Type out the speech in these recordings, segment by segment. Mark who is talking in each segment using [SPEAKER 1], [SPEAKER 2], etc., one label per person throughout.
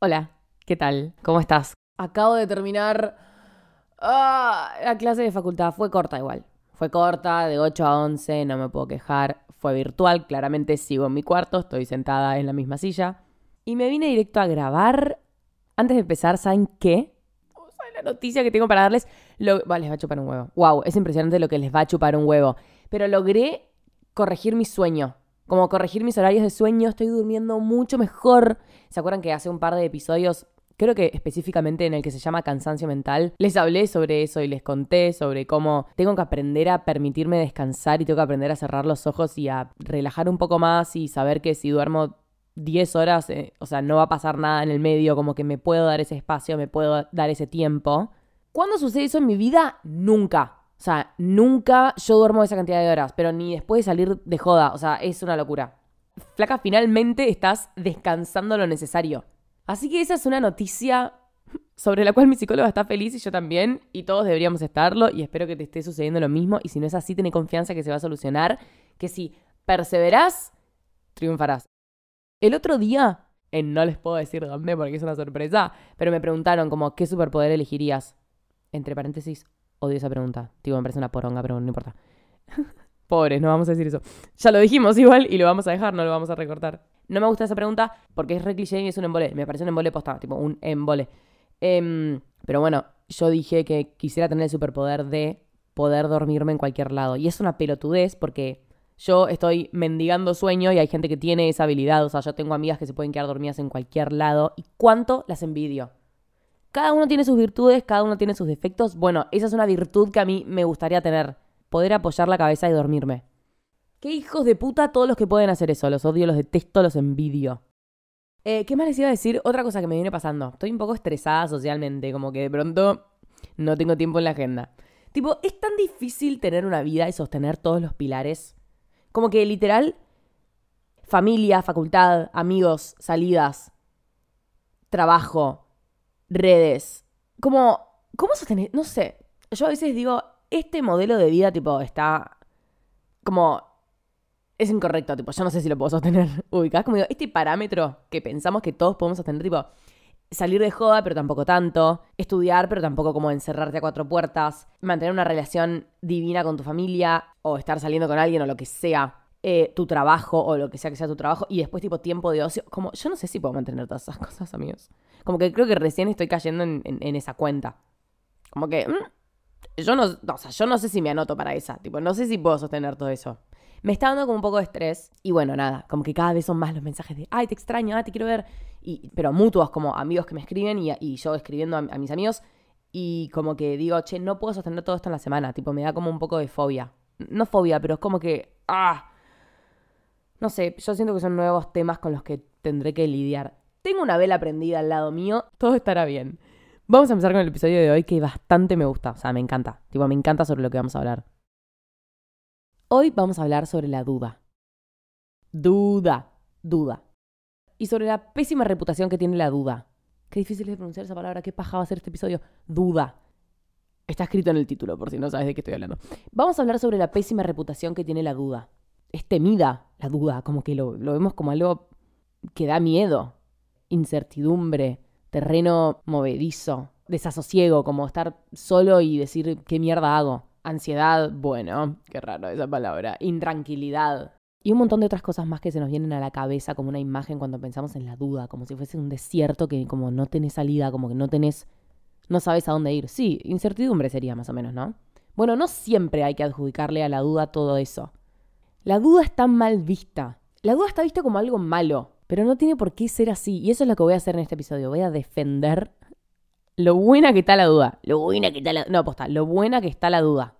[SPEAKER 1] Hola, ¿qué tal? ¿Cómo estás? Acabo de terminar ah, la clase de facultad. Fue corta igual. Fue corta, de 8 a 11, no me puedo quejar. Fue virtual, claramente sigo en mi cuarto, estoy sentada en la misma silla. Y me vine directo a grabar. Antes de empezar, ¿saben qué? ¿Saben la noticia que tengo para darles? Lo... Vale, les va a chupar un huevo. Wow, es impresionante lo que les va a chupar un huevo. Pero logré corregir mi sueño. Como corregir mis horarios de sueño, estoy durmiendo mucho mejor. ¿Se acuerdan que hace un par de episodios creo que específicamente en el que se llama cansancio mental, les hablé sobre eso y les conté sobre cómo tengo que aprender a permitirme descansar y tengo que aprender a cerrar los ojos y a relajar un poco más y saber que si duermo 10 horas, eh, o sea, no va a pasar nada en el medio, como que me puedo dar ese espacio, me puedo dar ese tiempo. ¿Cuándo sucede eso en mi vida? Nunca. O sea, nunca yo duermo esa cantidad de horas, pero ni después de salir de joda. O sea, es una locura. Flaca, finalmente estás descansando lo necesario. Así que esa es una noticia sobre la cual mi psicóloga está feliz y yo también, y todos deberíamos estarlo, y espero que te esté sucediendo lo mismo, y si no es así, ten confianza que se va a solucionar, que si perseverás, triunfarás. El otro día, en no les puedo decir dónde porque es una sorpresa, pero me preguntaron como, ¿qué superpoder elegirías? Entre paréntesis, odio esa pregunta. Tipo, me parece una poronga, pero no importa. Pobres, no vamos a decir eso. Ya lo dijimos igual y lo vamos a dejar, no lo vamos a recortar. No me gusta esa pregunta porque es re cliché y es un embole. Me parece un embole posta, tipo un embole. Em, pero bueno, yo dije que quisiera tener el superpoder de poder dormirme en cualquier lado. Y es una pelotudez porque yo estoy mendigando sueño y hay gente que tiene esa habilidad. O sea, yo tengo amigas que se pueden quedar dormidas en cualquier lado. ¿Y cuánto las envidio? Cada uno tiene sus virtudes, cada uno tiene sus defectos. Bueno, esa es una virtud que a mí me gustaría tener. Poder apoyar la cabeza y dormirme. Qué hijos de puta todos los que pueden hacer eso. Los odio, los detesto, los envidio. Eh, ¿Qué más les iba a decir? Otra cosa que me viene pasando. Estoy un poco estresada socialmente, como que de pronto no tengo tiempo en la agenda. Tipo, es tan difícil tener una vida y sostener todos los pilares. Como que literal, familia, facultad, amigos, salidas, trabajo, redes. Como, ¿cómo sostener? No sé. Yo a veces digo, este modelo de vida, tipo, está como es incorrecto, tipo, yo no sé si lo puedo sostener. ubicado. como digo, este parámetro que pensamos que todos podemos sostener, tipo, salir de joda, pero tampoco tanto, estudiar, pero tampoco como encerrarte a cuatro puertas, mantener una relación divina con tu familia, o estar saliendo con alguien, o lo que sea, eh, tu trabajo, o lo que sea que sea tu trabajo, y después, tipo, tiempo de ocio. Como, yo no sé si puedo mantener todas esas cosas, amigos. Como que creo que recién estoy cayendo en, esa cuenta. Como que. Mm, yo no, o sea, yo no sé si me anoto para esa. Tipo, no sé si puedo sostener todo eso me está dando como un poco de estrés. Y bueno, nada, como que cada vez son más los mensajes de, ay, te extraño, ay, te quiero ver. Y, pero mutuos, como amigos que me escriben y, yo escribiendo a, mis amigos. Y como que digo, che, no puedo sostener todo esto en la semana. Tipo, me da como un poco de fobia. No fobia, pero es como que, ah. No sé, yo siento que son nuevos temas con los que tendré que lidiar. Tengo una vela prendida al lado mío, todo estará bien. Vamos a empezar con el episodio de hoy que bastante me gusta, o sea, me encanta. Tipo, me encanta sobre lo que vamos a hablar. Hoy vamos a hablar sobre la duda. Duda, duda. Y sobre la pésima reputación que tiene la duda. Qué difícil es pronunciar esa palabra, qué paja va a ser este episodio. Duda. Está escrito en el título, por si no sabes de qué estoy hablando. Vamos a hablar sobre la pésima reputación que tiene la duda. Es temida la duda, como que lo, lo vemos como algo que da miedo. Incertidumbre, terreno movedizo, desasosiego, como estar solo y decir qué mierda hago. Ansiedad, bueno, qué raro esa palabra. Intranquilidad. Y un montón de otras cosas más que se nos vienen a la cabeza como una imagen cuando pensamos en la duda, como si fuese un desierto que como no tenés salida, como que no tenés, no sabes a dónde ir. Sí, incertidumbre sería más o menos, ¿no? Bueno, no siempre hay que adjudicarle a la duda todo eso. La duda está mal vista. La duda está vista como algo malo, pero no tiene por qué ser así. Y eso es lo que voy a hacer en este episodio. Voy a defender lo buena que está la duda. Lo buena que está la... No, posta, lo buena que está la duda.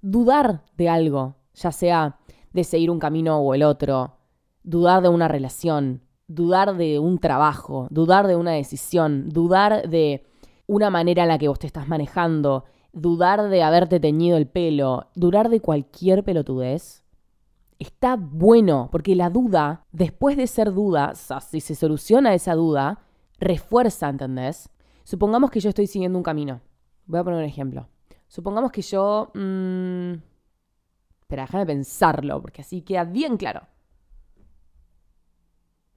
[SPEAKER 1] Dudar de algo, ya sea de seguir un camino o el otro, dudar de una relación, dudar de un trabajo, dudar de una decisión, dudar de una manera en la que vos te estás manejando, dudar de haberte teñido el pelo, dudar de cualquier pelotudez, está bueno, porque la duda, después de ser duda, si se soluciona esa duda, refuerza, ¿entendés? Supongamos que yo estoy siguiendo un camino. Voy a poner un ejemplo. Supongamos que yo... Mmm... Espera, déjame pensarlo, porque así queda bien claro.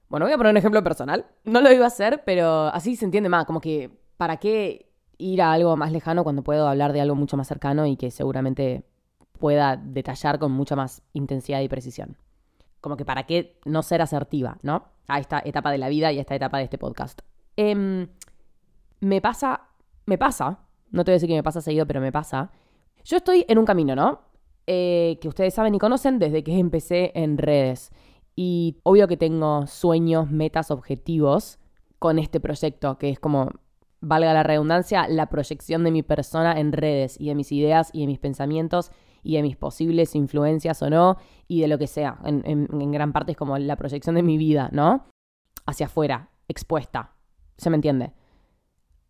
[SPEAKER 1] Bueno, voy a poner un ejemplo personal. No lo iba a hacer, pero así se entiende más. Como que, ¿para qué ir a algo más lejano cuando puedo hablar de algo mucho más cercano y que seguramente pueda detallar con mucha más intensidad y precisión? Como que, ¿para qué no ser asertiva, no? A esta etapa de la vida y a esta etapa de este podcast. Em, me pasa, me pasa, no te voy a decir que me pasa seguido, pero me pasa. Yo estoy en un camino, ¿no? Eh, que ustedes saben y conocen desde que empecé en redes. Y obvio que tengo sueños, metas, objetivos con este proyecto, que es como, valga la redundancia, la proyección de mi persona en redes y de mis ideas y de mis pensamientos y de mis posibles influencias o no, y de lo que sea. En, gran parte es como la proyección de mi vida, ¿no? Hacia afuera, expuesta. ¿Se me entiende?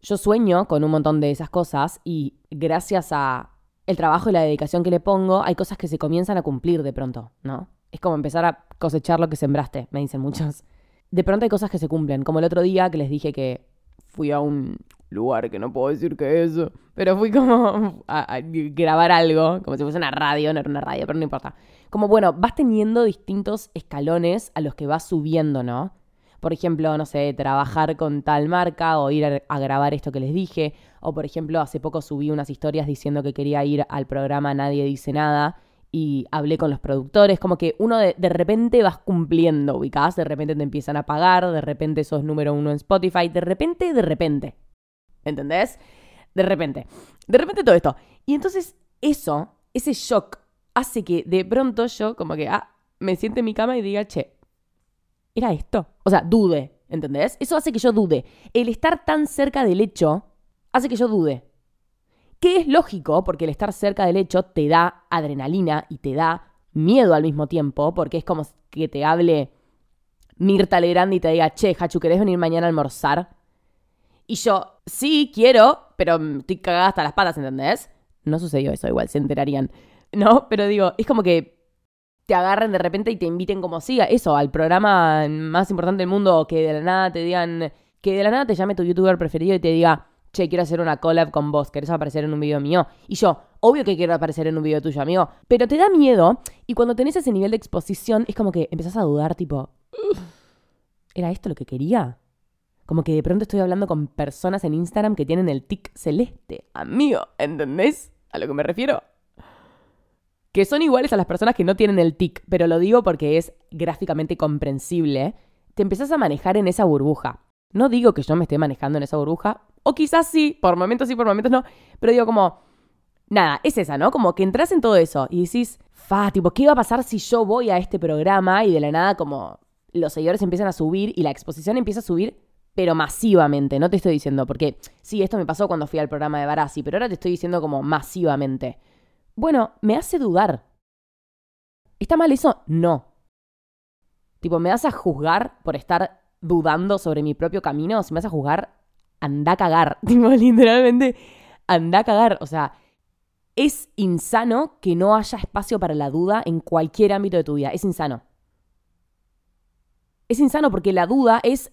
[SPEAKER 1] Yo sueño con un montón de esas cosas y gracias a el trabajo y la dedicación que le pongo, hay cosas que se comienzan a cumplir de pronto, ¿no? Es como empezar a cosechar lo que sembraste, me dicen muchos. De pronto hay cosas que se cumplen, como el otro día que les dije que fui a un lugar que no puedo decir que es, pero fui como a, grabar algo, como si fuese una radio, no era una radio, pero no importa. Como bueno, vas teniendo distintos escalones a los que vas subiendo, ¿no? por ejemplo, no sé, trabajar con tal marca o ir a, grabar esto que les dije, o por ejemplo, hace poco subí unas historias diciendo que quería ir al programa Nadie dice nada y hablé con los productores, como que uno de, repente vas cumpliendo, ubicás, de repente te empiezan a pagar, de repente sos número uno en Spotify, de repente, de repente, ¿entendés? De repente, de repente todo esto. Y entonces eso, ese shock, hace que de pronto yo como que, ah, me siente en mi cama y diga, che, era esto. O sea, dude, ¿entendés? Eso hace que yo dude. El estar tan cerca del hecho hace que yo dude. Que es lógico, porque el estar cerca del hecho te da adrenalina y te da miedo al mismo tiempo, porque es como que te hable Mirta Legrand y te diga, che, Hachu, ¿querés venir mañana a almorzar? Y yo, sí, quiero, pero estoy cagada hasta las patas, ¿entendés? No sucedió eso, igual se enterarían. No, pero digo, es como que te agarren de repente y te inviten como siga, eso, al programa más importante del mundo, que de la nada te digan, que de la nada te llame tu youtuber preferido y te diga, che, quiero hacer una collab con vos, ¿querés aparecer en un video mío? Y yo, obvio que quiero aparecer en un video tuyo, amigo, pero te da miedo y cuando tenés ese nivel de exposición es como que empezás a dudar, tipo, ¿era esto lo que quería? Como que de pronto estoy hablando con personas en Instagram que tienen el tic celeste, amigo, ¿entendés? A lo que me refiero que son iguales a las personas que no tienen el tic, pero lo digo porque es gráficamente comprensible, te empezás a manejar en esa burbuja. No digo que yo me esté manejando en esa burbuja, o quizás sí, por momentos sí, por momentos no, pero digo como, nada, es esa, ¿no? Como que entras en todo eso y decís, fa, tipo, ¿qué va a pasar si yo voy a este programa y de la nada como los seguidores empiezan a subir y la exposición empieza a subir, pero masivamente, no te estoy diciendo, porque sí, esto me pasó cuando fui al programa de Barassi, pero ahora te estoy diciendo como masivamente. Bueno, me hace dudar. ¿Está mal eso? No. Tipo, ¿me vas a juzgar por estar dudando sobre mi propio camino? Si me vas a juzgar, anda a cagar. Tipo, literalmente, anda a cagar. O sea, es insano que no haya espacio para la duda en cualquier ámbito de tu vida. Es insano. Es insano porque la duda es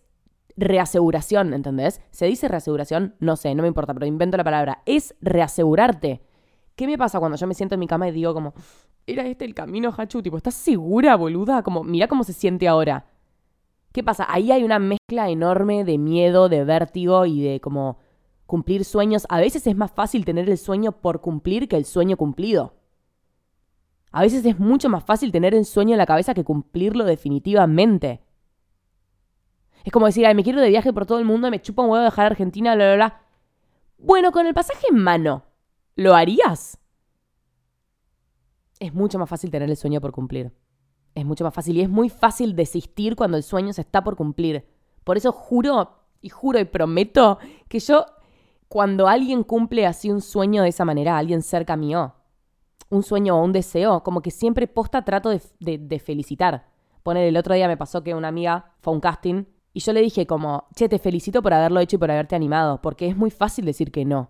[SPEAKER 1] reaseguración, ¿entendés? ¿Se dice reaseguración? No sé, no me importa, pero invento la palabra. Es reasegurarte. ¿Qué me pasa cuando yo me siento en mi cama y digo como, era este el camino, Hachu? Tipo, ¿estás segura, boluda? Como, mira cómo se siente ahora. ¿Qué pasa? Ahí hay una mezcla enorme de miedo, de vértigo y de como cumplir sueños. A veces es más fácil tener el sueño por cumplir que el sueño cumplido. A veces es mucho más fácil tener el sueño en la cabeza que cumplirlo definitivamente. Es como decir, ay, me quiero de viaje por todo el mundo, me chupa un huevo dejar Argentina, bla, bla, bla. Bueno, con el pasaje en mano, ¿Lo harías? Es mucho más fácil tener el sueño por cumplir. Es mucho más fácil y es muy fácil desistir cuando el sueño se está por cumplir. Por eso juro y juro y prometo que yo, cuando alguien cumple así un sueño de esa manera, alguien cerca mío, un sueño o un deseo, como que siempre posta trato de, de, felicitar. Poner el otro día me pasó que una amiga fue a un casting y yo le dije como, che, te felicito por haberlo hecho y por haberte animado, porque es muy fácil decir que no.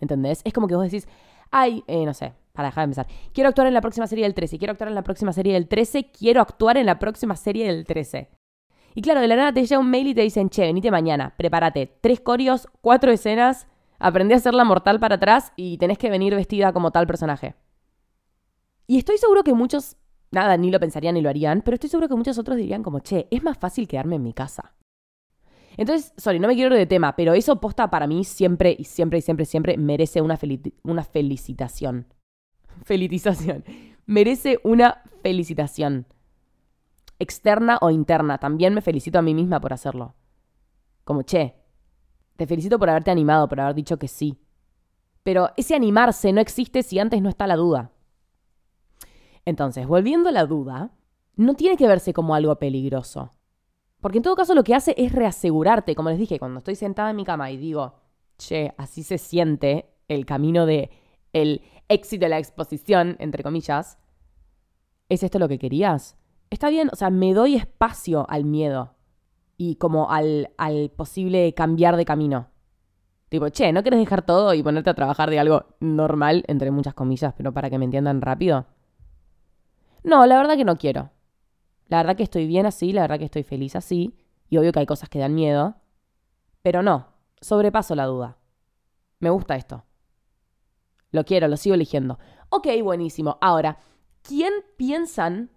[SPEAKER 1] ¿Entendés? Es como que vos decís, ay, eh, no sé, para dejar de empezar. Quiero actuar en la próxima serie del 13, quiero actuar en la próxima serie del 13, quiero actuar en la próxima serie del 13. Y claro, de la nada te llega un mail y te dicen, che, venite mañana, prepárate. Tres corios, cuatro escenas, aprendí a hacer la mortal para atrás y tenés que venir vestida como tal personaje. Y estoy seguro que muchos nada, ni lo pensarían ni lo harían, pero estoy seguro que muchos otros dirían como, che, es más fácil quedarme en mi casa. Entonces, sorry, no me quiero ir de tema, pero eso posta para mí siempre y siempre y siempre, siempre merece una, una felicitación. Felicitación. Merece una felicitación. Externa o interna. También me felicito a mí misma por hacerlo. Como, che, te felicito por haberte animado, por haber dicho que sí. Pero ese animarse no existe si antes no está la duda. Entonces, volviendo a la duda, no tiene que verse como algo peligroso. Porque en todo caso lo que hace es reasegurarte, como les dije, cuando estoy sentada en mi cama y digo, che, así se siente el camino de el éxito de la exposición, entre comillas, ¿es esto lo que querías? Está bien, o sea, me doy espacio al miedo y como al, al posible cambiar de camino. Tipo, che, ¿no quieres dejar todo y ponerte a trabajar de algo normal, entre muchas comillas, pero para que me entiendan rápido? No, la verdad que no quiero. La verdad que estoy bien así, la verdad que estoy feliz así, y obvio que hay cosas que dan miedo, pero no, sobrepaso la duda. Me gusta esto. Lo quiero, lo sigo eligiendo. Ok, buenísimo. Ahora, ¿quién piensan,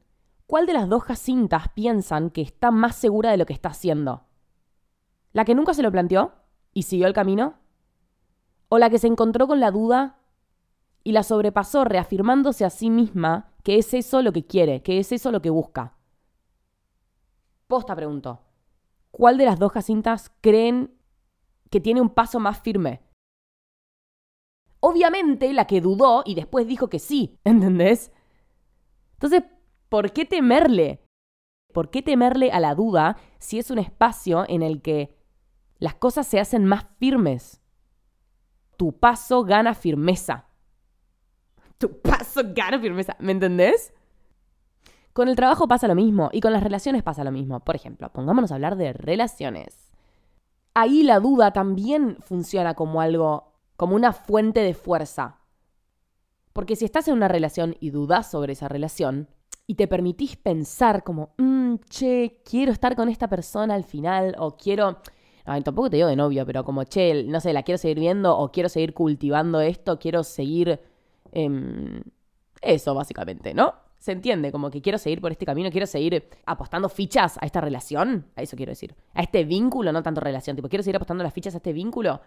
[SPEAKER 1] cuál de las dos Jacintas piensan que está más segura de lo que está haciendo? ¿La que nunca se lo planteó y siguió el camino? ¿O la que se encontró con la duda y la sobrepasó reafirmándose a sí misma que es eso lo que quiere, que es eso lo que busca? Posta pregunto. ¿Cuál de las dos Jacintas creen que tiene un paso más firme? Obviamente la que dudó y después dijo que sí, ¿entendés? Entonces, ¿por qué temerle? ¿Por qué temerle a la duda si es un espacio en el que las cosas se hacen más firmes? Tu paso gana firmeza. Tu paso gana firmeza, ¿me entendés? Con el trabajo pasa lo mismo y con las relaciones pasa lo mismo. Por ejemplo, pongámonos a hablar de relaciones. Ahí la duda también funciona como algo, como una fuente de fuerza. Porque si estás en una relación y dudas sobre esa relación y te permitís pensar como, mmm, che, quiero estar con esta persona al final o quiero... Ay, tampoco te digo de novio, pero como, che, no sé, la quiero seguir viendo o quiero seguir cultivando esto, quiero seguir... Eh, eso, básicamente, ¿no? Se entiende, como que quiero seguir por este camino, quiero seguir apostando fichas a esta relación, a eso quiero decir, a este vínculo, no tanto relación, tipo, quiero seguir apostando las fichas a este vínculo.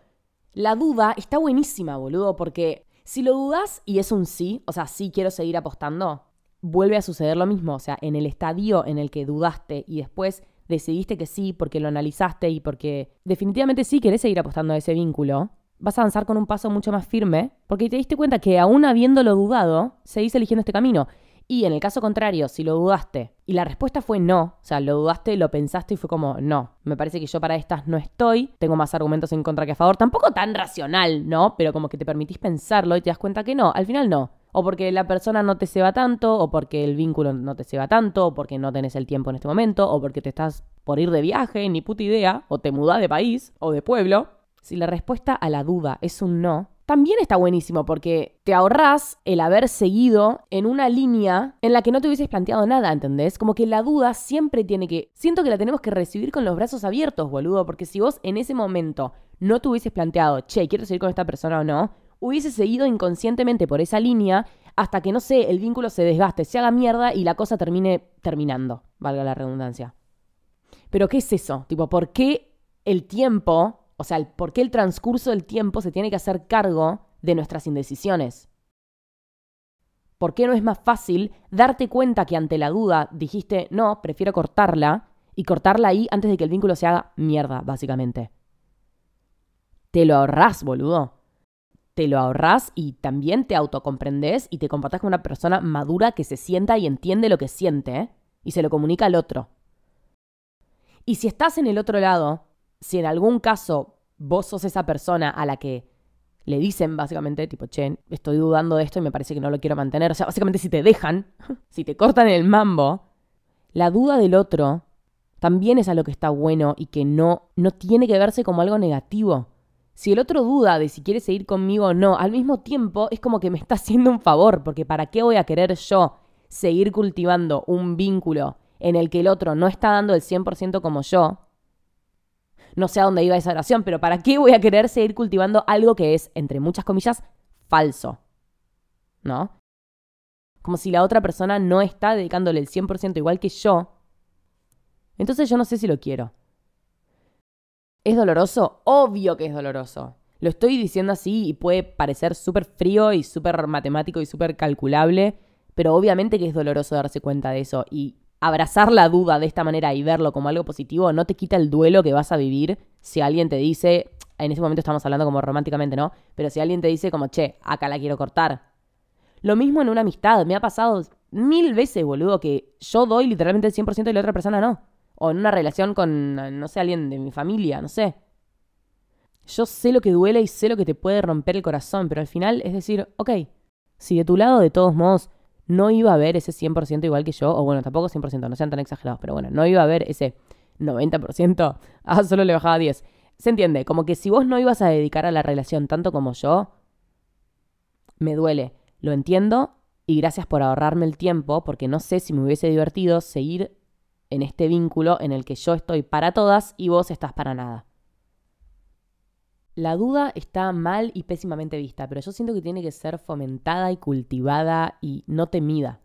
[SPEAKER 1] La duda está buenísima, boludo, porque si lo dudas y es un sí, o sea, sí quiero seguir apostando, vuelve a suceder lo mismo, o sea, en el estadio en el que dudaste y después decidiste que sí porque lo analizaste y porque definitivamente sí querés seguir apostando a ese vínculo, vas a avanzar con un paso mucho más firme porque te diste cuenta que aún habiéndolo dudado, seguís eligiendo este camino. Y en el caso contrario, si lo dudaste y la respuesta fue no, o sea, lo dudaste, lo pensaste y fue como no, me parece que yo para estas no estoy, tengo más argumentos en contra que a favor, tampoco tan racional, ¿no? Pero como que te permitís pensarlo y te das cuenta que no, al final no. O porque la persona no te se va tanto, o porque el vínculo no te se va tanto, o porque no tenés el tiempo en este momento, o porque te estás por ir de viaje, ni puta idea, o te mudás de país o de pueblo. Si la respuesta a la duda es un no, también está buenísimo porque te ahorrás el haber seguido en una línea en la que no te hubieses planteado nada, ¿entendés? Como que la duda siempre tiene que... Siento que la tenemos que recibir con los brazos abiertos, boludo, porque si vos en ese momento no te hubieses planteado, che, quiero seguir con esta persona o no, hubieses seguido inconscientemente por esa línea hasta que, no sé, el vínculo se desgaste, se haga mierda y la cosa termine terminando, valga la redundancia. Pero ¿qué es eso? Tipo, ¿por qué el tiempo o sea, por qué el transcurso del tiempo se tiene que hacer cargo de nuestras indecisiones. ¿Por qué no es más fácil darte cuenta que ante la duda dijiste, no, prefiero cortarla, y cortarla ahí antes de que el vínculo se haga mierda, básicamente? Te lo ahorrás, boludo. Te lo ahorrás y también te autocomprendes y te comportas como una persona madura que se sienta y entiende lo que siente ¿eh? y se lo comunica al otro. Y si estás en el otro lado si en algún caso vos sos esa persona a la que le dicen básicamente, tipo, che, estoy dudando de esto y me parece que no lo quiero mantener. O sea, básicamente si te dejan, si te cortan el mambo, la duda del otro también es algo que está bueno y que no, no tiene que verse como algo negativo. Si el otro duda de si quiere seguir conmigo o no, al mismo tiempo es como que me está haciendo un favor, porque ¿para qué voy a querer yo seguir cultivando un vínculo en el que el otro no está dando el 100% como yo? No sé a dónde iba esa oración, pero ¿para qué voy a querer seguir cultivando algo que es, entre muchas comillas, falso? ¿No? como si la otra persona no está dedicándole el 100% igual que yo, entonces yo no sé si lo quiero. ¿Es doloroso? Obvio que es doloroso. Lo estoy diciendo así y puede parecer súper frío y súper matemático y súper calculable, pero obviamente que es doloroso darse cuenta de eso y abrazar la duda de esta manera y verlo como algo positivo no te quita el duelo que vas a vivir si alguien te dice, en ese momento estamos hablando como románticamente, ¿no? Pero si alguien te dice como, che, acá la quiero cortar. Lo mismo en una amistad, me ha pasado mil veces, boludo, que yo doy literalmente el 100% y la otra persona no. O en una relación con, no sé, alguien de mi familia, no sé. Yo sé lo que duele y sé lo que te puede romper el corazón, pero al final es decir, ok, si de tu lado de todos modos no iba a haber ese 100% igual que yo, o bueno, tampoco 100%, no sean tan exagerados, pero bueno, no iba a haber ese 90%, ah, solo le bajaba 10. Se entiende, como que si vos no ibas a dedicar a la relación tanto como yo, me duele, lo entiendo y gracias por ahorrarme el tiempo, porque no sé si me hubiese divertido seguir en este vínculo en el que yo estoy para todas y vos estás para nada. La duda está mal y pésimamente vista, pero yo siento que tiene que ser fomentada y cultivada y no temida.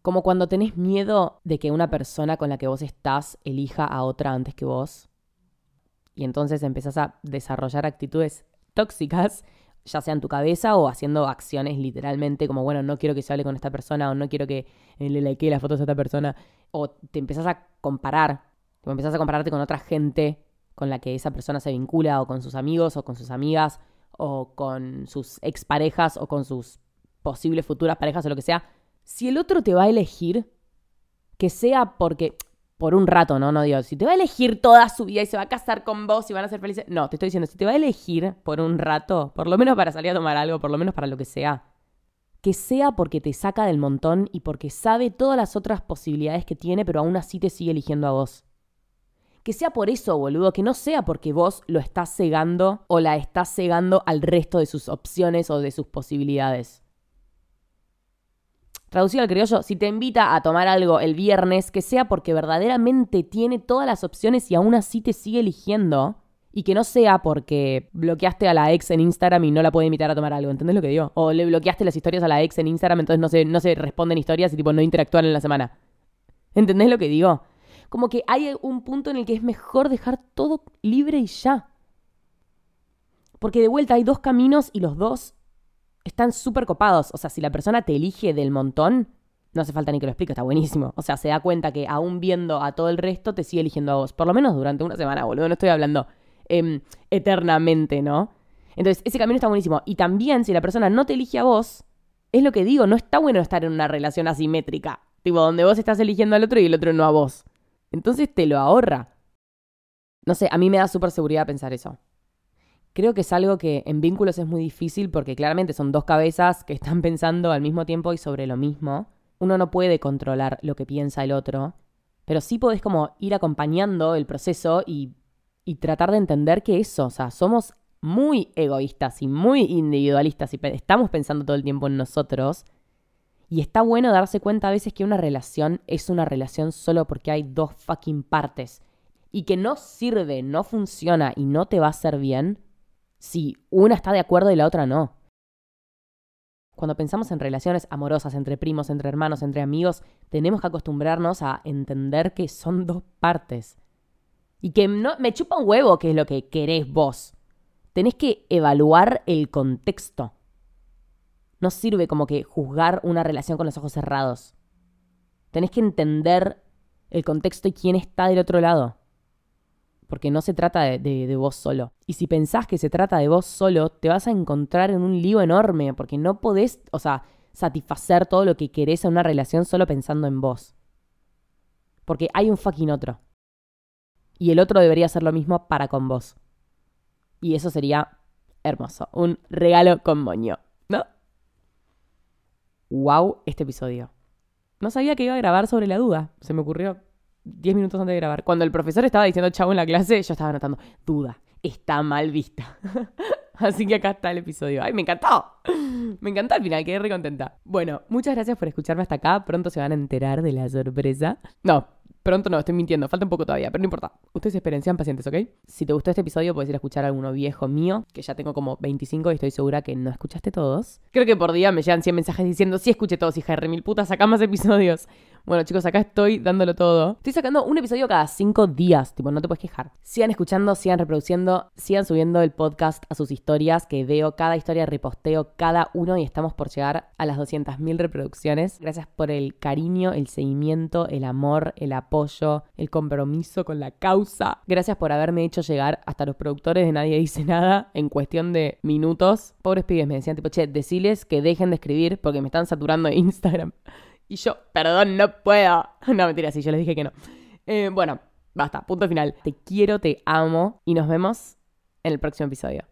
[SPEAKER 1] Como cuando tenés miedo de que una persona con la que vos estás elija a otra antes que vos. Y entonces empezás a desarrollar actitudes tóxicas, ya sea en tu cabeza o haciendo acciones literalmente como, bueno, no quiero que se hable con esta persona o no quiero que le likee las fotos a esta persona. O te empezás a comparar, empezás a compararte con otra gente con la que esa persona se vincula o con sus amigos o con sus amigas o con sus exparejas o con sus posibles futuras parejas o lo que sea, si el otro te va a elegir, que sea porque, por un rato, ¿no? No digo, si te va a elegir toda su vida y se va a casar con vos y van a ser felices, no, te estoy diciendo, si te va a elegir por un rato, por lo menos para salir a tomar algo, por lo menos para lo que sea, que sea porque te saca del montón y porque sabe todas las otras posibilidades que tiene, pero aún así te sigue eligiendo a vos. Que sea por eso, boludo, que no sea porque vos lo estás cegando o la estás cegando al resto de sus opciones o de sus posibilidades. Traducido al criollo, si te invita a tomar algo el viernes, que sea porque verdaderamente tiene todas las opciones y aún así te sigue eligiendo. Y que no sea porque bloqueaste a la ex en Instagram y no la puede invitar a tomar algo. ¿Entendés lo que digo? O le bloqueaste las historias a la ex en Instagram, entonces no se, no se responden historias y tipo no interactúan en la semana. ¿Entendés lo que digo? Como que hay un punto en el que es mejor dejar todo libre y ya. Porque de vuelta hay dos caminos y los dos están súper copados. O sea, si la persona te elige del montón, no hace falta ni que lo explique, está buenísimo. O sea, se da cuenta que aún viendo a todo el resto, te sigue eligiendo a vos. Por lo menos durante una semana, boludo. No estoy hablando em, eternamente, ¿no? Entonces, ese camino está buenísimo. Y también, si la persona no te elige a vos, es lo que digo, no está bueno estar en una relación asimétrica. Tipo, donde vos estás eligiendo al otro y el otro no a vos. Entonces te lo ahorra. No sé, a mí me da súper seguridad pensar eso. Creo que es algo que en vínculos es muy difícil porque claramente son dos cabezas que están pensando al mismo tiempo y sobre lo mismo. Uno no puede controlar lo que piensa el otro, pero sí podés como ir acompañando el proceso y, y tratar de entender que eso, o sea, somos muy egoístas y muy individualistas y estamos pensando todo el tiempo en nosotros y está bueno darse cuenta a veces que una relación es una relación solo porque hay dos fucking partes. Y que no sirve, no funciona y no te va a hacer bien si una está de acuerdo y la otra no. Cuando pensamos en relaciones amorosas entre primos, entre hermanos, entre amigos, tenemos que acostumbrarnos a entender que son dos partes. Y que no, me chupa un huevo que es lo que querés vos. Tenés que evaluar el contexto. No sirve como que juzgar una relación con los ojos cerrados. Tenés que entender el contexto y quién está del otro lado. Porque no se trata de, vos solo. Y si pensás que se trata de vos solo, te vas a encontrar en un lío enorme, porque no podés, o sea, satisfacer todo lo que querés en una relación solo pensando en vos. Porque hay un fucking otro. Y el otro debería hacer lo mismo para con vos. Y eso sería hermoso. Un regalo con moño. Wow este episodio. No sabía que iba a grabar sobre la duda. Se me ocurrió 10 minutos antes de grabar. Cuando el profesor estaba diciendo chavo en la clase, yo estaba anotando, duda, está mal vista. Así que acá está el episodio. ¡Ay, me encantó! Me encantó al final, quedé re contenta. Bueno, muchas gracias por escucharme hasta acá. Pronto se van a enterar de la sorpresa. No, Pronto no, estoy mintiendo, falta un poco todavía, pero no importa. Ustedes esperen, sean pacientes, ¿ok? Si te gustó este episodio, puedes ir a escuchar alguno viejo mío, que ya tengo como 25 y estoy segura que no escuchaste todos. Creo que por día me llegan 100 mensajes diciendo, sí escuché todos, hija de mil putas, saca más episodios. Bueno, chicos, acá estoy dándolo todo. Estoy sacando un episodio cada cinco días, tipo, no te puedes quejar. Sigan escuchando, sigan reproduciendo, sigan subiendo el podcast a sus historias, que veo cada historia, reposteo cada uno y estamos por llegar a las 200.000 reproducciones. Gracias por el cariño, el seguimiento, el amor, el apoyo, el compromiso con la causa. Gracias por haberme hecho llegar hasta los productores de Nadie Dice Nada en cuestión de minutos. Pobres pibes me decían, tipo, che, deciles que dejen de escribir porque me están saturando de Instagram. Y yo, perdón, no puedo. No, mentira, sí, yo les dije que no. Eh, bueno, basta, punto final. Te quiero, te amo y nos vemos en el próximo episodio.